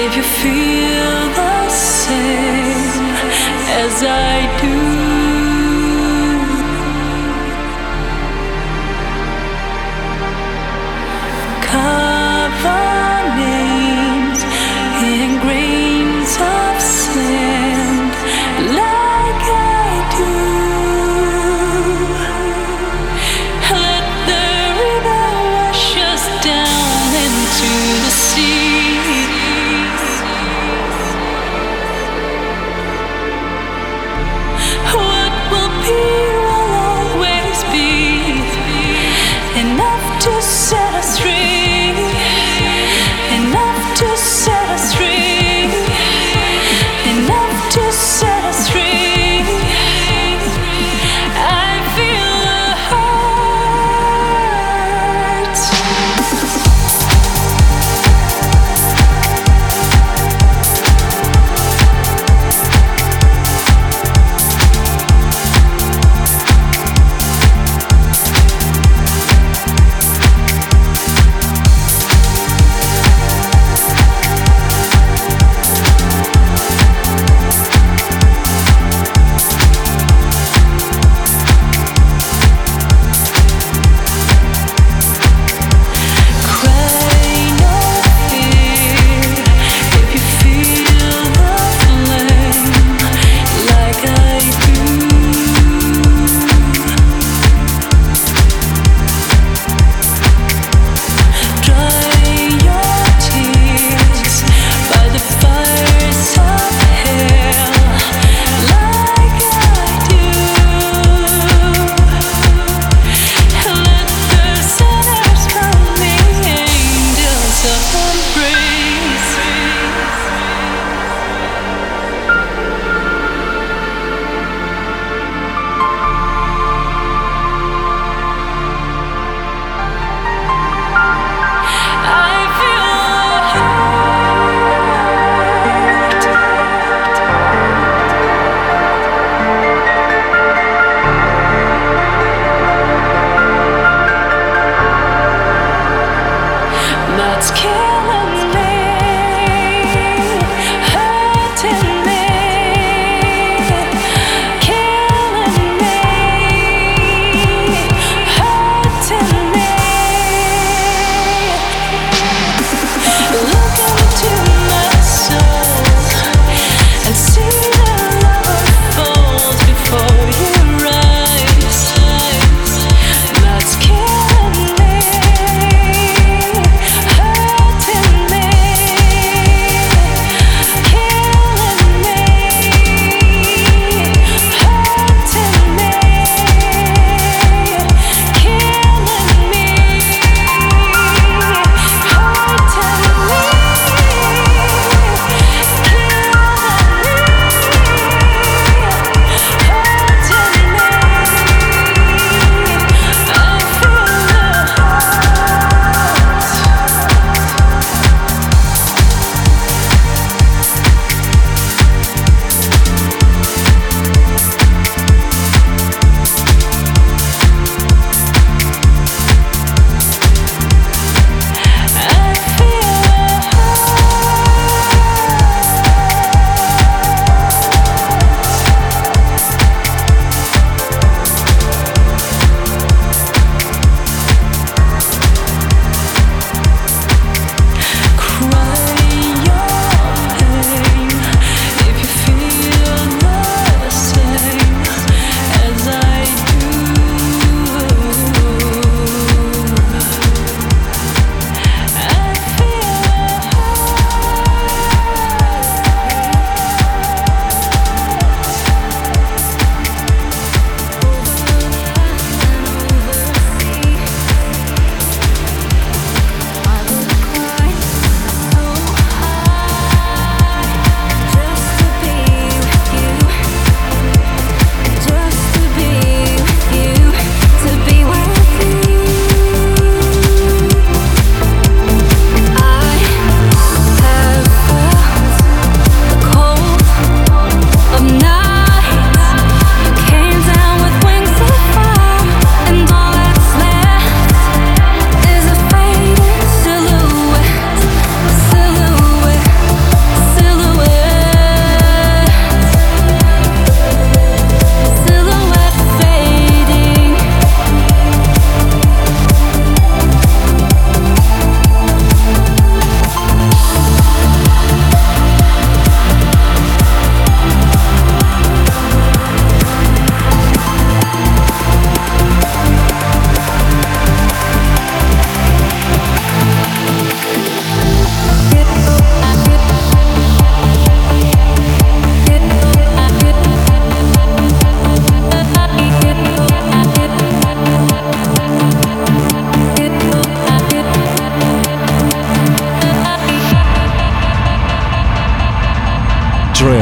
if you feel the same as I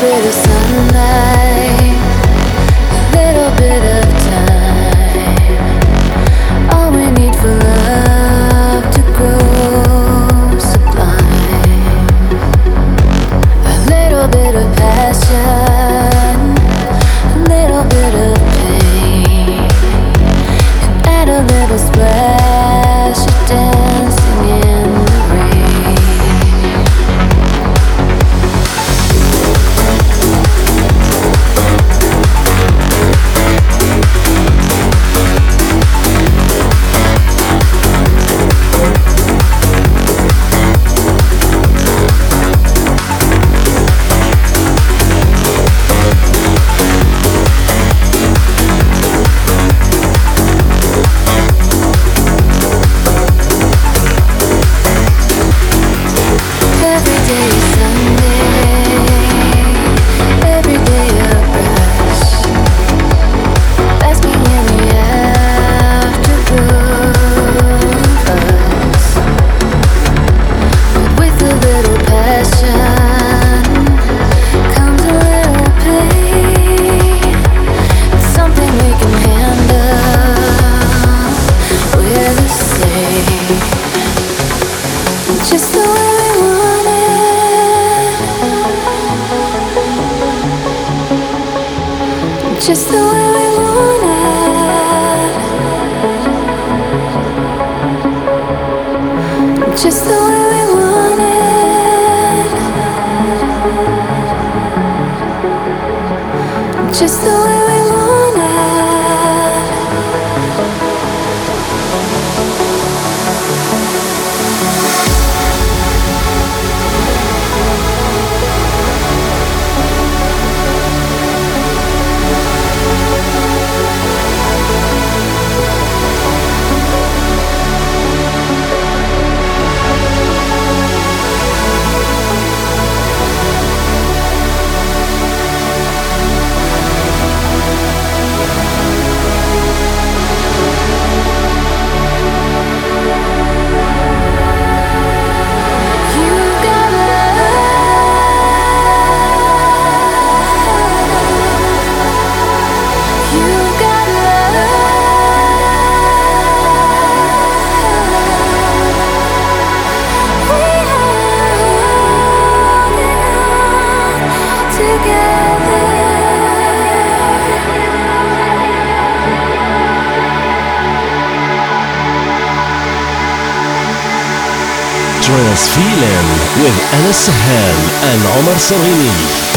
be the sunlight. just the way we and عمر صغيني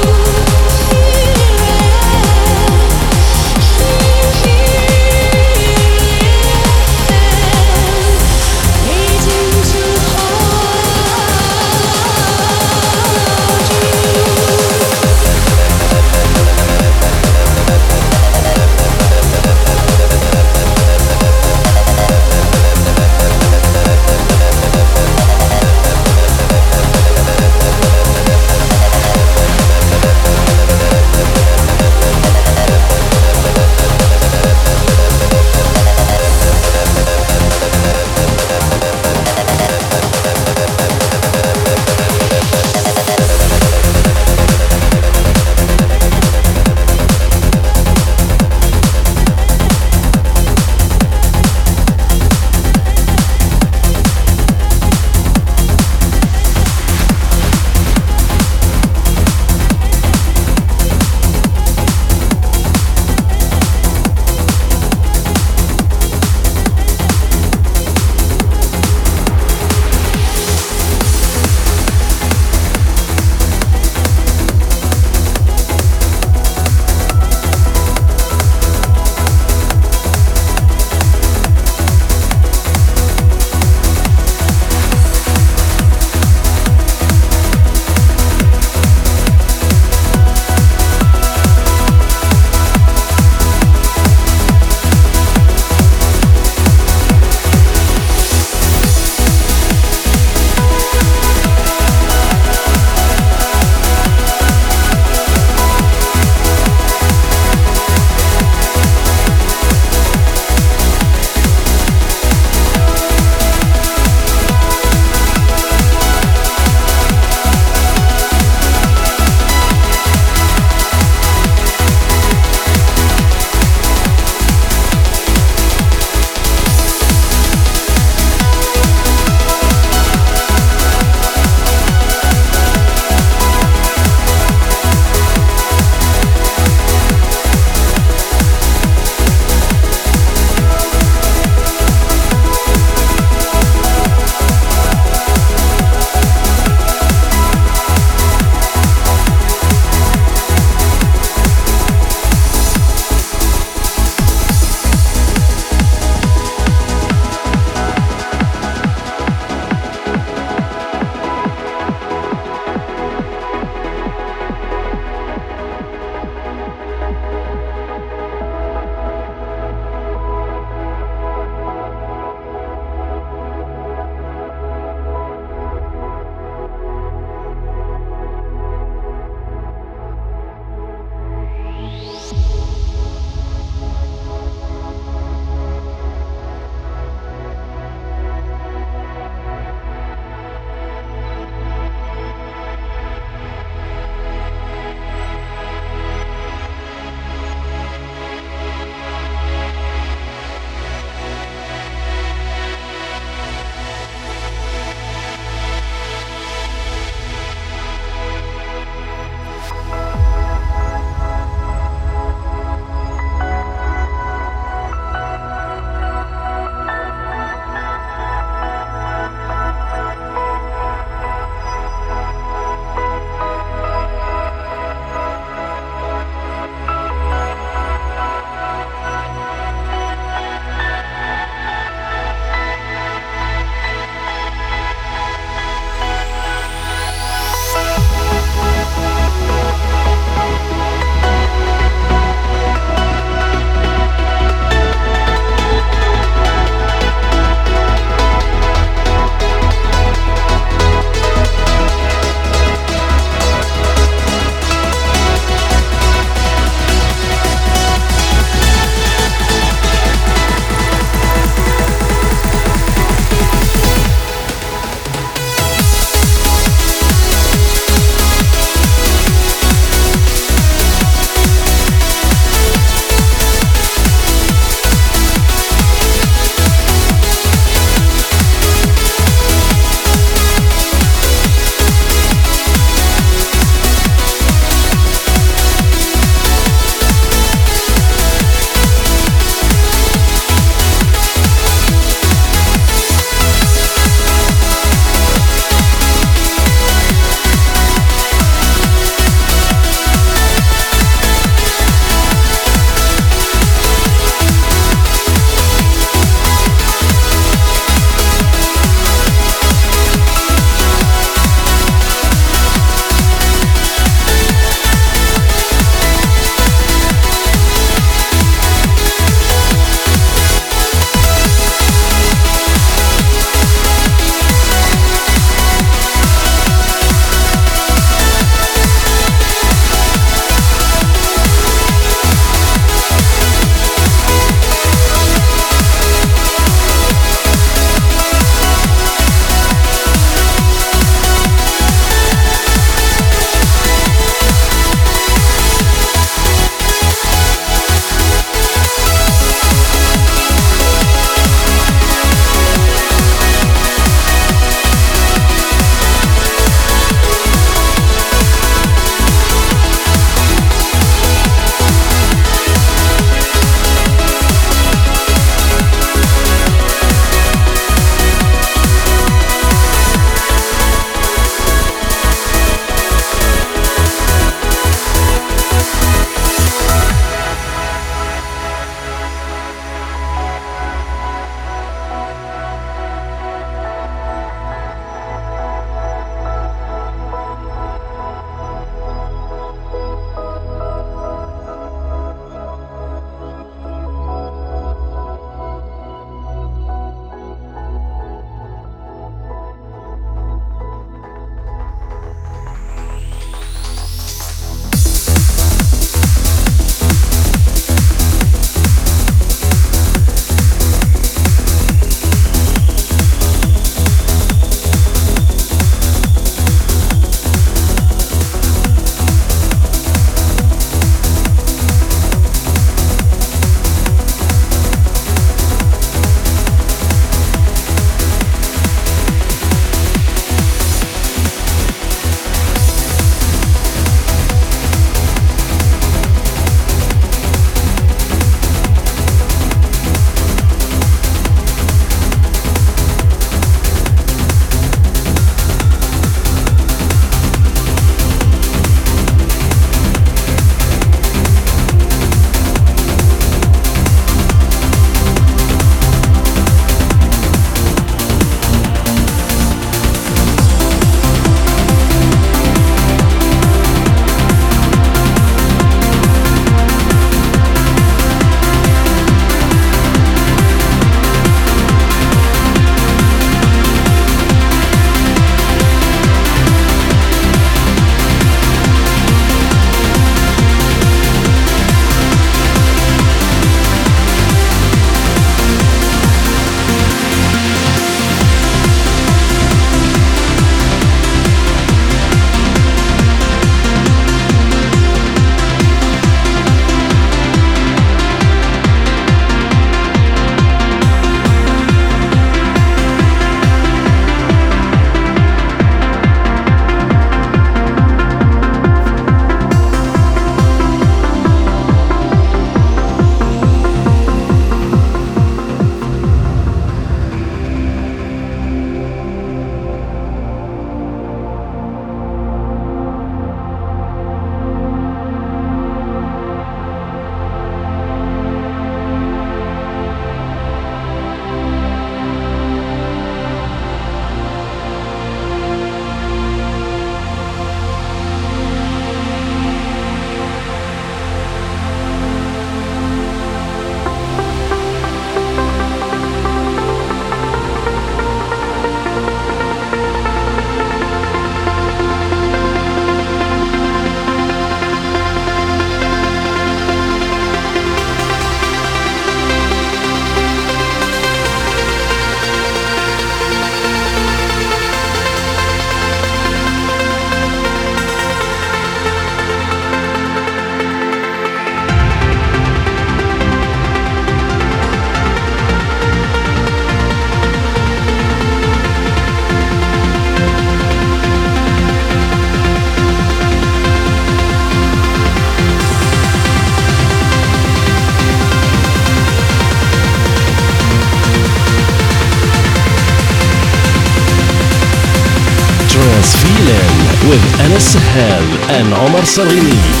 And Omar Sarghini.